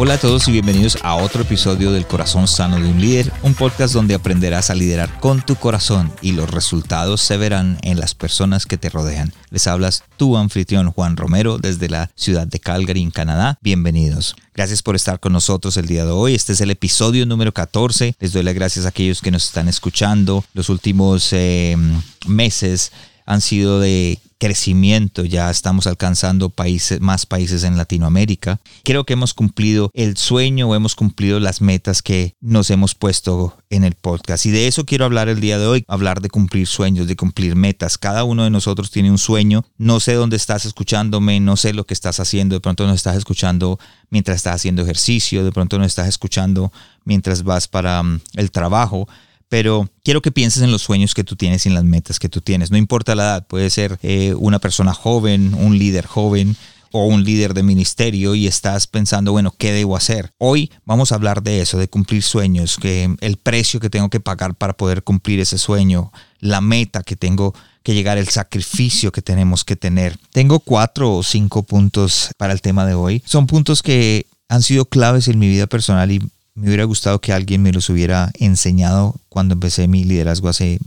Hola a todos y bienvenidos a otro episodio del Corazón Sano de un Líder, un podcast donde aprenderás a liderar con tu corazón y los resultados se verán en las personas que te rodean. Les hablas tu anfitrión Juan Romero desde la ciudad de Calgary en Canadá. Bienvenidos. Gracias por estar con nosotros el día de hoy. Este es el episodio número 14. Les doy las gracias a aquellos que nos están escuchando. Los últimos eh, meses han sido de crecimiento, ya estamos alcanzando países, más países en Latinoamérica. Creo que hemos cumplido el sueño o hemos cumplido las metas que nos hemos puesto en el podcast. Y de eso quiero hablar el día de hoy, hablar de cumplir sueños, de cumplir metas. Cada uno de nosotros tiene un sueño. No sé dónde estás escuchándome, no sé lo que estás haciendo. De pronto nos estás escuchando mientras estás haciendo ejercicio, de pronto nos estás escuchando mientras vas para mm, el trabajo pero quiero que pienses en los sueños que tú tienes y en las metas que tú tienes. No importa la edad, puede ser eh, una persona joven, un líder joven o un líder de ministerio y estás pensando, bueno, ¿qué debo hacer? Hoy vamos a hablar de eso, de cumplir sueños, que el precio que tengo que pagar para poder cumplir ese sueño, la meta que tengo que llegar, el sacrificio que tenemos que tener. Tengo cuatro o cinco puntos para el tema de hoy. Son puntos que han sido claves en mi vida personal y me hubiera gustado que alguien me los hubiera enseñado cuando empecé mi liderazgo hace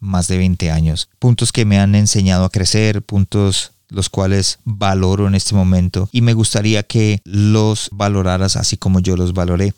más de 20 años. Puntos que me han enseñado a crecer, puntos los cuales valoro en este momento y me gustaría que los valoraras así como yo los valoré.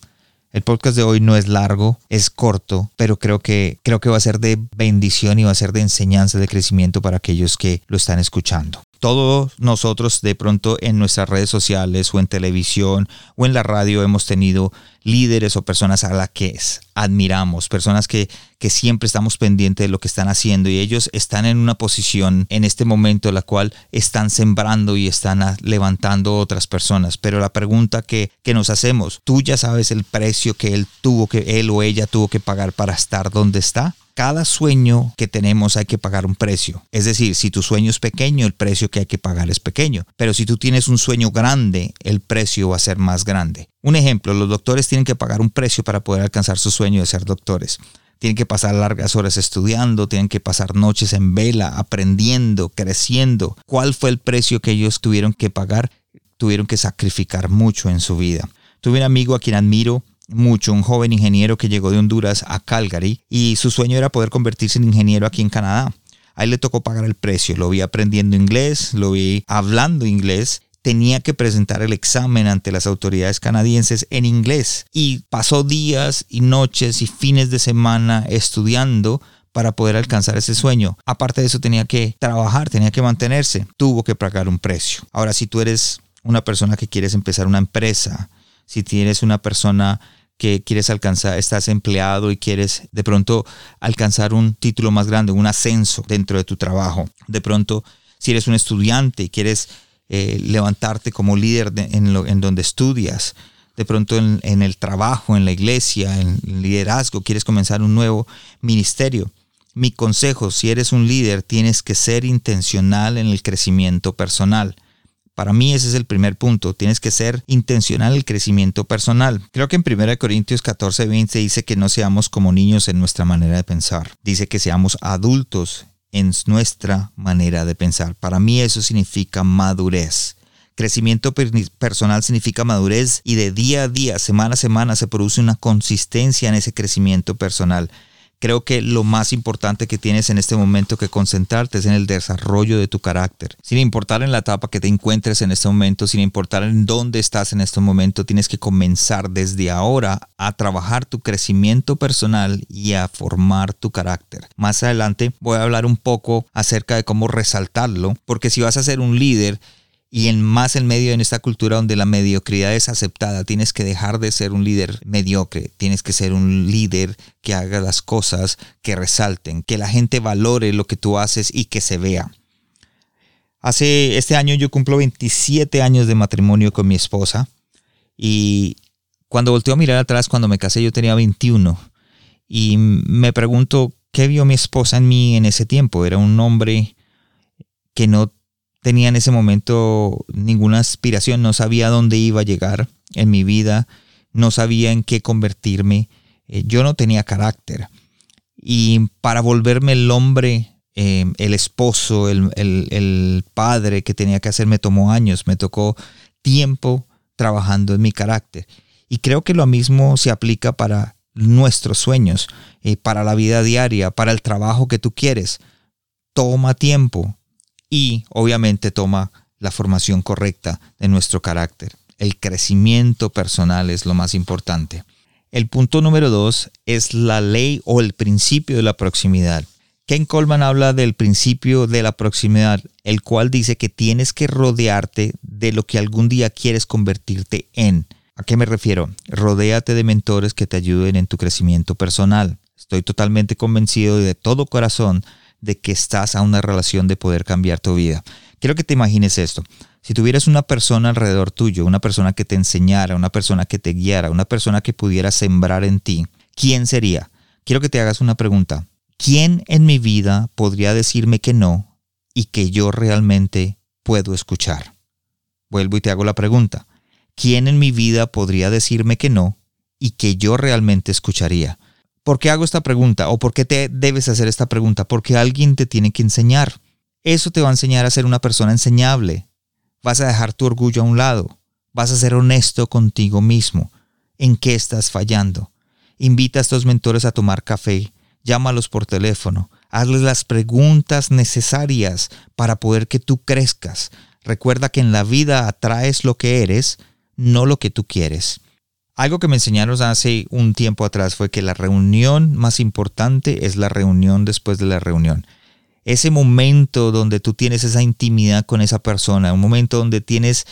El podcast de hoy no es largo, es corto, pero creo que creo que va a ser de bendición y va a ser de enseñanza, de crecimiento para aquellos que lo están escuchando todos nosotros de pronto en nuestras redes sociales o en televisión o en la radio hemos tenido líderes o personas a las que admiramos, personas que, que siempre estamos pendientes de lo que están haciendo y ellos están en una posición en este momento en la cual están sembrando y están levantando otras personas. Pero la pregunta que, que nos hacemos, ¿tú ya sabes el precio que él tuvo, que él o ella tuvo que pagar para estar donde está? Cada sueño que tenemos hay que pagar un precio. Es decir, si tu sueño es pequeño, el precio que hay que pagar es pequeño. Pero si tú tienes un sueño grande, el precio va a ser más grande. Un ejemplo, los doctores tienen que pagar un precio para poder alcanzar su sueño de ser doctores. Tienen que pasar largas horas estudiando, tienen que pasar noches en vela, aprendiendo, creciendo. ¿Cuál fue el precio que ellos tuvieron que pagar? Tuvieron que sacrificar mucho en su vida. Tuve un amigo a quien admiro mucho, un joven ingeniero que llegó de Honduras a Calgary y su sueño era poder convertirse en ingeniero aquí en Canadá. A él le tocó pagar el precio, lo vi aprendiendo inglés, lo vi hablando inglés tenía que presentar el examen ante las autoridades canadienses en inglés y pasó días y noches y fines de semana estudiando para poder alcanzar ese sueño. Aparte de eso tenía que trabajar, tenía que mantenerse, tuvo que pagar un precio. Ahora si tú eres una persona que quieres empezar una empresa, si tienes una persona que quieres alcanzar, estás empleado y quieres de pronto alcanzar un título más grande, un ascenso dentro de tu trabajo. De pronto, si eres un estudiante y quieres eh, levantarte como líder en, lo, en, donde estudias, de pronto en, en, el trabajo, en la iglesia, en el liderazgo, quieres comenzar un nuevo ministerio. Mi consejo, si eres un líder, tienes que ser intencional en el crecimiento personal. Para mí ese es el primer punto. Tienes que ser intencional el crecimiento personal. Creo que en 1 Corintios 14, 20 dice que no seamos como niños en nuestra manera de pensar. Dice que seamos adultos en nuestra manera de pensar. Para mí eso significa madurez. Crecimiento personal significa madurez y de día a día, semana a semana se produce una consistencia en ese crecimiento personal. Creo que lo más importante que tienes en este momento que concentrarte es en el desarrollo de tu carácter. Sin importar en la etapa que te encuentres en este momento, sin importar en dónde estás en este momento, tienes que comenzar desde ahora a trabajar tu crecimiento personal y a formar tu carácter. Más adelante voy a hablar un poco acerca de cómo resaltarlo, porque si vas a ser un líder, y en más en medio en esta cultura donde la mediocridad es aceptada, tienes que dejar de ser un líder mediocre, tienes que ser un líder que haga las cosas que resalten, que la gente valore lo que tú haces y que se vea. Hace este año yo cumplo 27 años de matrimonio con mi esposa y cuando volteo a mirar atrás cuando me casé yo tenía 21 Y me pregunto, ¿qué vio mi esposa en mí en ese tiempo? Era un hombre que no tenía en ese momento ninguna aspiración, no sabía dónde iba a llegar en mi vida, no sabía en qué convertirme, eh, yo no tenía carácter. Y para volverme el hombre, eh, el esposo, el, el padre que tenía que hacer, me tomó años, me tocó tiempo trabajando en mi carácter. Y creo que lo mismo se aplica para nuestros sueños, eh, para la vida diaria, para el trabajo que tú quieres. Toma tiempo y obviamente toma la formación correcta de nuestro carácter. El crecimiento personal es lo más importante. El punto número dos es la ley o el principio de la proximidad. Ken Coleman habla del principio de la proximidad, el cual dice que tienes que rodearte de lo que algún día quieres convertirte en. ¿A qué me refiero? Rodéate de mentores que te ayuden en tu crecimiento personal. Estoy totalmente convencido de todo corazón de que estás a una relación de poder cambiar tu vida. Quiero que te imagines esto. Si tuvieras una persona alrededor tuyo, una persona que te enseñara, una persona que te guiara, una persona que pudiera sembrar en ti, ¿quién sería? Quiero que te hagas una pregunta. ¿Quién en mi vida podría decirme que no y que yo realmente puedo escuchar? Vuelvo y te hago la pregunta. ¿quién en mi vida podría decirme que no y que yo realmente escucharía? ¿Por qué hago esta pregunta? ¿O por qué te debes hacer esta pregunta? Porque alguien te tiene que enseñar. Eso te va a enseñar a ser una persona enseñable. Vas a dejar tu orgullo a un lado. Vas a ser honesto contigo mismo. ¿En qué estás fallando? Invita a estos mentores a tomar café. Llámalos por teléfono. Hazles las preguntas necesarias para poder que tú crezcas. Recuerda que en la vida atraes lo que eres no lo que tú quieres. Algo que me enseñaron hace un tiempo atrás fue que la reunión más importante es la reunión después de la reunión. Ese momento donde tú tienes esa intimidad con esa persona, un momento donde tienes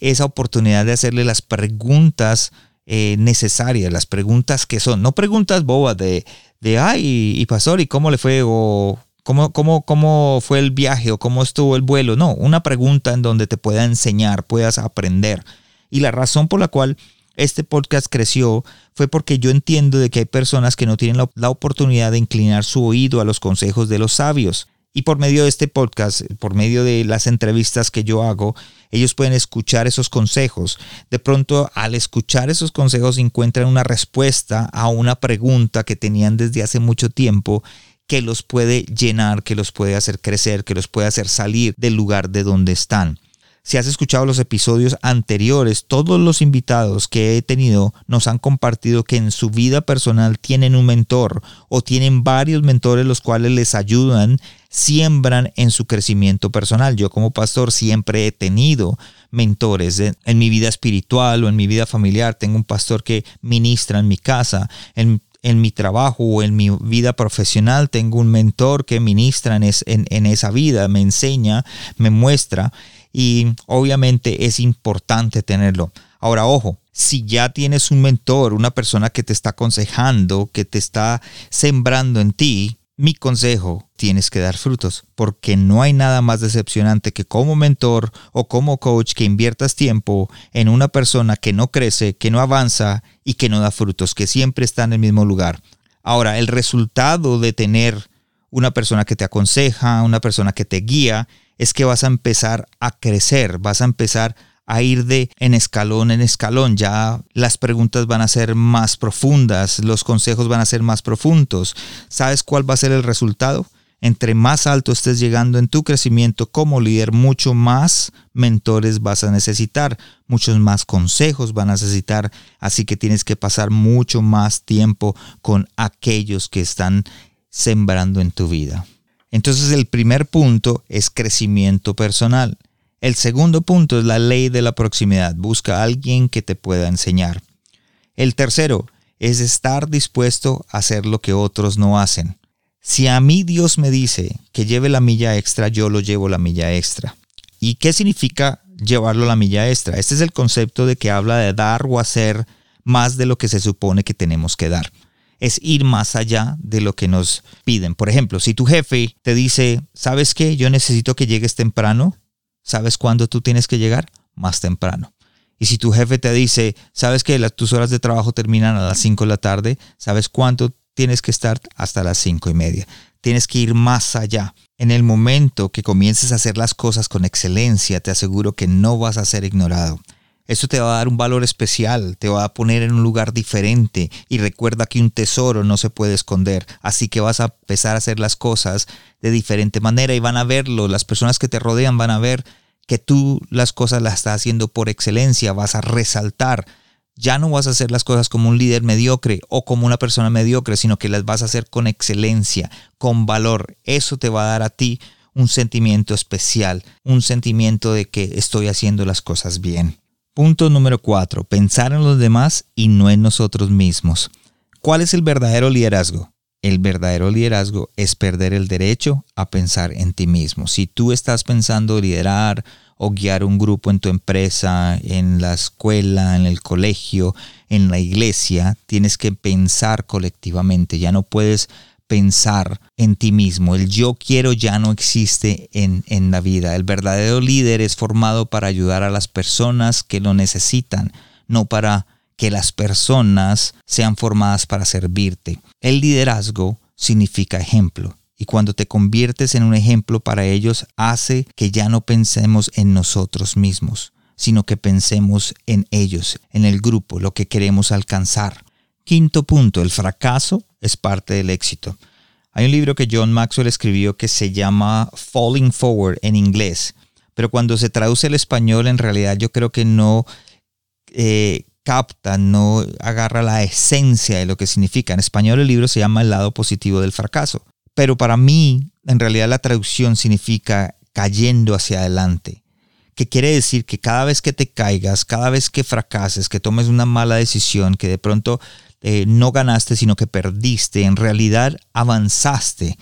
esa oportunidad de hacerle las preguntas eh, necesarias, las preguntas que son, no preguntas bobas de, de ay, y pastor, ¿y cómo le fue? O ¿Cómo, cómo, ¿Cómo fue el viaje o cómo estuvo el vuelo? No, una pregunta en donde te pueda enseñar, puedas aprender. Y la razón por la cual este podcast creció fue porque yo entiendo de que hay personas que no tienen la, oportunidad de inclinar su oído a los consejos de los sabios. Y por medio de este podcast, por medio de las entrevistas que yo hago, ellos pueden escuchar esos consejos. De pronto, al escuchar esos consejos, encuentran una respuesta a una pregunta que tenían desde hace mucho tiempo que los puede llenar, que los puede hacer crecer, que los puede hacer salir del lugar de donde están. Si has escuchado los episodios anteriores, todos los invitados que he tenido nos han compartido que en su vida personal tienen un mentor o tienen varios mentores los cuales les ayudan, siembran en su crecimiento personal. Yo como pastor siempre he tenido mentores en, mi vida espiritual o en mi vida familiar. Tengo un pastor que ministra en mi casa, en, mi trabajo o en mi vida profesional tengo un mentor que ministra en, esa vida, me enseña, me muestra y obviamente es importante tenerlo. Ahora, ojo, si ya tienes un mentor, una persona que te está aconsejando, que te está sembrando en ti, mi consejo, tienes que dar frutos, porque no hay nada más decepcionante que como mentor o como coach que inviertas tiempo en una persona que no crece, que no avanza y que no da frutos, que siempre está en el mismo lugar. Ahora, el resultado de tener una persona que te aconseja, una persona que te guía, es que vas a empezar a crecer, vas a empezar a ir de en escalón en escalón. Ya las preguntas van a ser más profundas, los consejos van a ser más profundos. ¿Sabes cuál va a ser el resultado? Entre más alto estés llegando en tu crecimiento como líder, mucho más mentores vas a necesitar, muchos más consejos van a necesitar, así que tienes que pasar mucho más tiempo con aquellos que están sembrando en tu vida. Entonces el primer punto es crecimiento personal. El segundo punto es la ley de la proximidad. Busca a alguien que te pueda enseñar. El tercero es estar dispuesto a hacer lo que otros no hacen. Si a mí Dios me dice que lleve la milla extra, yo lo llevo la milla extra. ¿Y qué significa llevarlo la milla extra? Este es el concepto de que habla de dar o hacer más de lo que se supone que tenemos que dar es ir más allá de lo que nos piden. Por ejemplo, si tu jefe te dice, ¿sabes qué? Yo necesito que llegues temprano. ¿Sabes cuándo tú tienes que llegar? Más temprano. Y si tu jefe te dice, ¿sabes que tus horas de trabajo terminan a las 5 de la tarde? ¿Sabes cuánto tienes que estar hasta las cinco y media. Tienes que ir más allá. En el momento que comiences a hacer las cosas con excelencia, te aseguro que no vas a ser ignorado. Eso te va a dar un valor especial, te va a poner en un lugar diferente. Y recuerda que un tesoro no se puede esconder, así que vas a empezar a hacer las cosas de diferente manera y van a verlo, las personas que te rodean van a ver que tú las cosas las estás haciendo por excelencia, vas a resaltar, ya no vas a hacer las cosas como un líder mediocre o como una persona mediocre, sino que las vas a hacer con excelencia, con valor. Eso te va a dar a ti un sentimiento especial, un sentimiento de que estoy haciendo las cosas bien. Punto número 4. Pensar en los demás y no en nosotros mismos. ¿Cuál es el verdadero liderazgo? El verdadero liderazgo es perder el derecho a pensar en ti mismo. Si tú estás pensando liderar o guiar un grupo en tu empresa, en la escuela, en el colegio, en la iglesia, tienes que pensar colectivamente. Ya no puedes pensar en ti mismo. El yo quiero ya no existe en, en la vida. El verdadero líder es formado para ayudar a las personas que lo necesitan, no para que las personas sean formadas para servirte. El liderazgo significa ejemplo. Y cuando te conviertes en un ejemplo para ellos, hace que ya no pensemos en nosotros mismos, sino que pensemos en ellos, en el grupo, lo que queremos alcanzar. Quinto punto, el fracaso es parte del éxito. Hay un libro que John Maxwell escribió que se llama Falling Forward en inglés, pero cuando se traduce al español en realidad yo creo que no eh, capta, no agarra la esencia de lo que significa. En español el libro se llama El lado positivo del fracaso, pero para mí en realidad la traducción significa cayendo hacia adelante que quiere decir que cada vez que te caigas, cada vez que fracases, que tomes una mala decisión, que de pronto eh, no ganaste, sino que perdiste. En realidad avanzaste,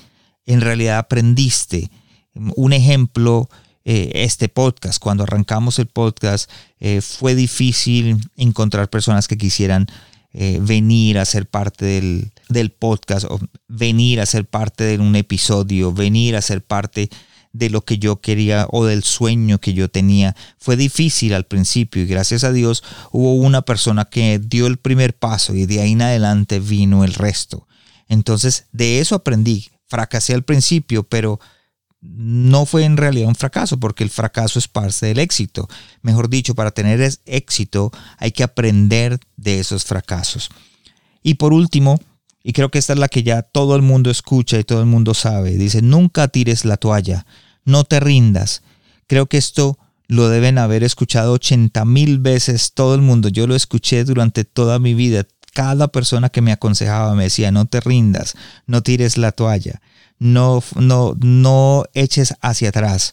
en realidad aprendiste. Un ejemplo, eh, este podcast, cuando arrancamos el podcast, eh, fue difícil encontrar personas que quisieran venir a ser parte del, del, podcast, o venir a ser parte de un episodio, venir a ser parte de lo que yo quería o del sueño que yo tenía. Fue difícil al principio y gracias a Dios hubo una persona que dio el primer paso y de ahí en adelante vino el resto. Entonces de eso aprendí. Fracasé al principio, pero no fue en realidad un fracaso, porque el fracaso es parte del éxito. Mejor dicho, para tener éxito hay que aprender de esos fracasos. Y por último, y creo que esta es la que ya todo el mundo escucha y todo el mundo sabe. Dice, nunca tires la toalla, no te rindas. Creo que esto lo deben haber escuchado 80 mil veces todo el mundo. Yo lo escuché durante toda mi vida. Cada persona que me aconsejaba me decía, no te rindas, no tires la toalla, no, no, no eches hacia atrás.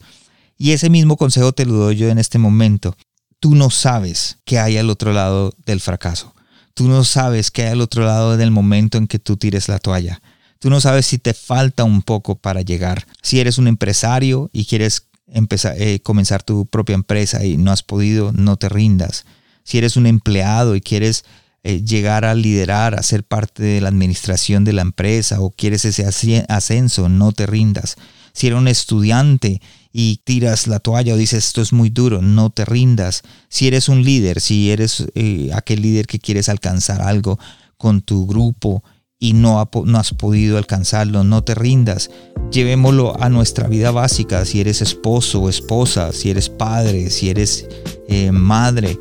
Y ese mismo consejo te lo doy yo en este momento. Tú no sabes qué hay al otro lado del fracaso. Tú no sabes qué hay al otro lado del momento en que tú tires la toalla. Tú no sabes si te falta un poco para llegar. Si eres un empresario y quieres empezar, eh, comenzar tu propia empresa y no has podido, no te rindas. Si eres un empleado y quieres eh, llegar a liderar, a ser parte de la administración de la empresa o quieres ese ascenso, no te rindas. Si eres un estudiante y tiras la toalla o dices esto es muy duro, no te rindas. Si eres un líder, si eres eh, aquel líder que quieres alcanzar algo con tu grupo y no, has podido alcanzarlo, no te rindas. Llevémoslo a nuestra vida básica, si eres esposo o esposa, si eres padre, si eres eh, madre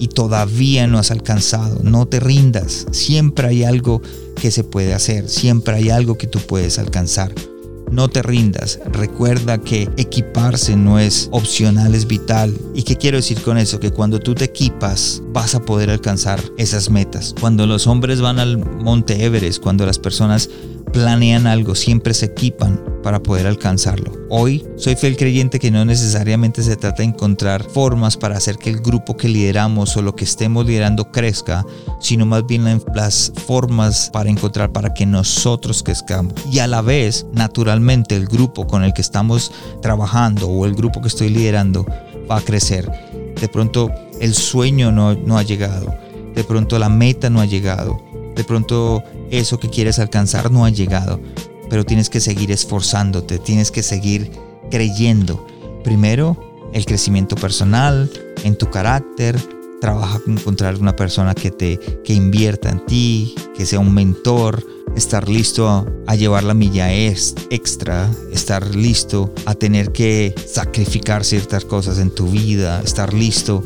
y todavía no has alcanzado, no te rindas. Siempre hay algo que se puede hacer, siempre hay algo que tú puedes alcanzar. No te rindas. Recuerda que equiparse no es opcional, es vital. ¿Y qué quiero decir con eso? Que cuando tú te equipas vas a poder alcanzar esas metas. Cuando los hombres van al monte Everest, cuando las personas planean algo, siempre se equipan para poder alcanzarlo. Hoy soy fiel creyente que no necesariamente se trata de encontrar formas para hacer que el grupo que lideramos o lo que estemos liderando crezca, sino más bien las formas para encontrar para que nosotros crezcamos. Y a la vez, naturalmente, el grupo con el que estamos trabajando o el grupo que estoy liderando va a crecer. De pronto el sueño no, no ha llegado. De pronto la meta no ha llegado de pronto eso que quieres alcanzar no ha llegado, pero tienes que seguir esforzándote, tienes que seguir creyendo. Primero, el crecimiento personal, en tu carácter, trabaja con encontrar una persona que te que invierta en ti, que sea un mentor, estar listo a, llevar la milla extra, estar listo a tener que sacrificar ciertas cosas en tu vida, estar listo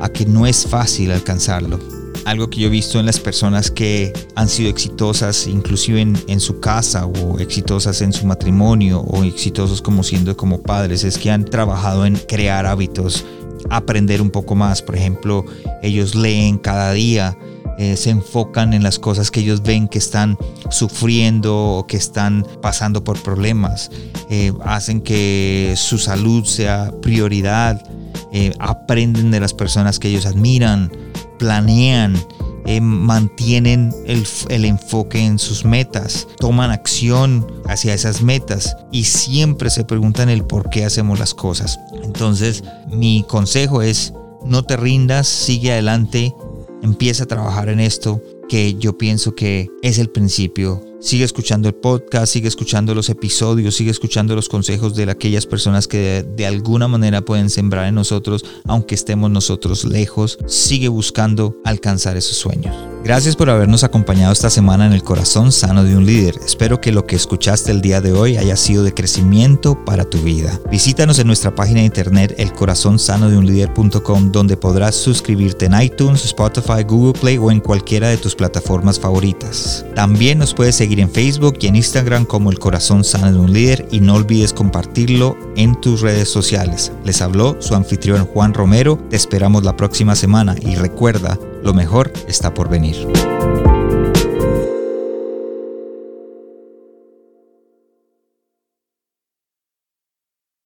a que no es fácil alcanzarlo. Algo que yo he visto en las personas que han sido exitosas, inclusive en, su casa o exitosas en su matrimonio o exitosos como siendo como padres, es que han trabajado en crear hábitos, aprender un poco más. Por ejemplo, ellos leen cada día, eh, se enfocan en las cosas que ellos ven que están sufriendo o que están pasando por problemas, eh, hacen que su salud sea prioridad, eh, aprenden de las personas que ellos admiran, planean, mantienen el, el, enfoque en sus metas, toman acción hacia esas metas y siempre se preguntan el por qué hacemos las cosas. Entonces, mi consejo es, no te rindas, sigue adelante, empieza a trabajar en esto que yo pienso que es el principio. Sigue escuchando el podcast, sigue escuchando los episodios, sigue escuchando los consejos de aquellas personas que de, alguna manera pueden sembrar en nosotros, aunque estemos nosotros lejos. Sigue buscando alcanzar esos sueños. Gracias por habernos acompañado esta semana en el corazón sano de un líder. Espero que lo que escuchaste el día de hoy haya sido de crecimiento para tu vida. Visítanos en nuestra página de internet elcorazonsanodeunlider.com donde podrás suscribirte en iTunes, Spotify, Google Play o en cualquiera de tus plataformas favoritas. También nos puedes seguir en Facebook y en Instagram como El Corazón Sano de un Líder y no olvides compartirlo en tus redes sociales. Les habló su anfitrión Juan Romero. Te esperamos la próxima semana y recuerda, lo mejor está por venir.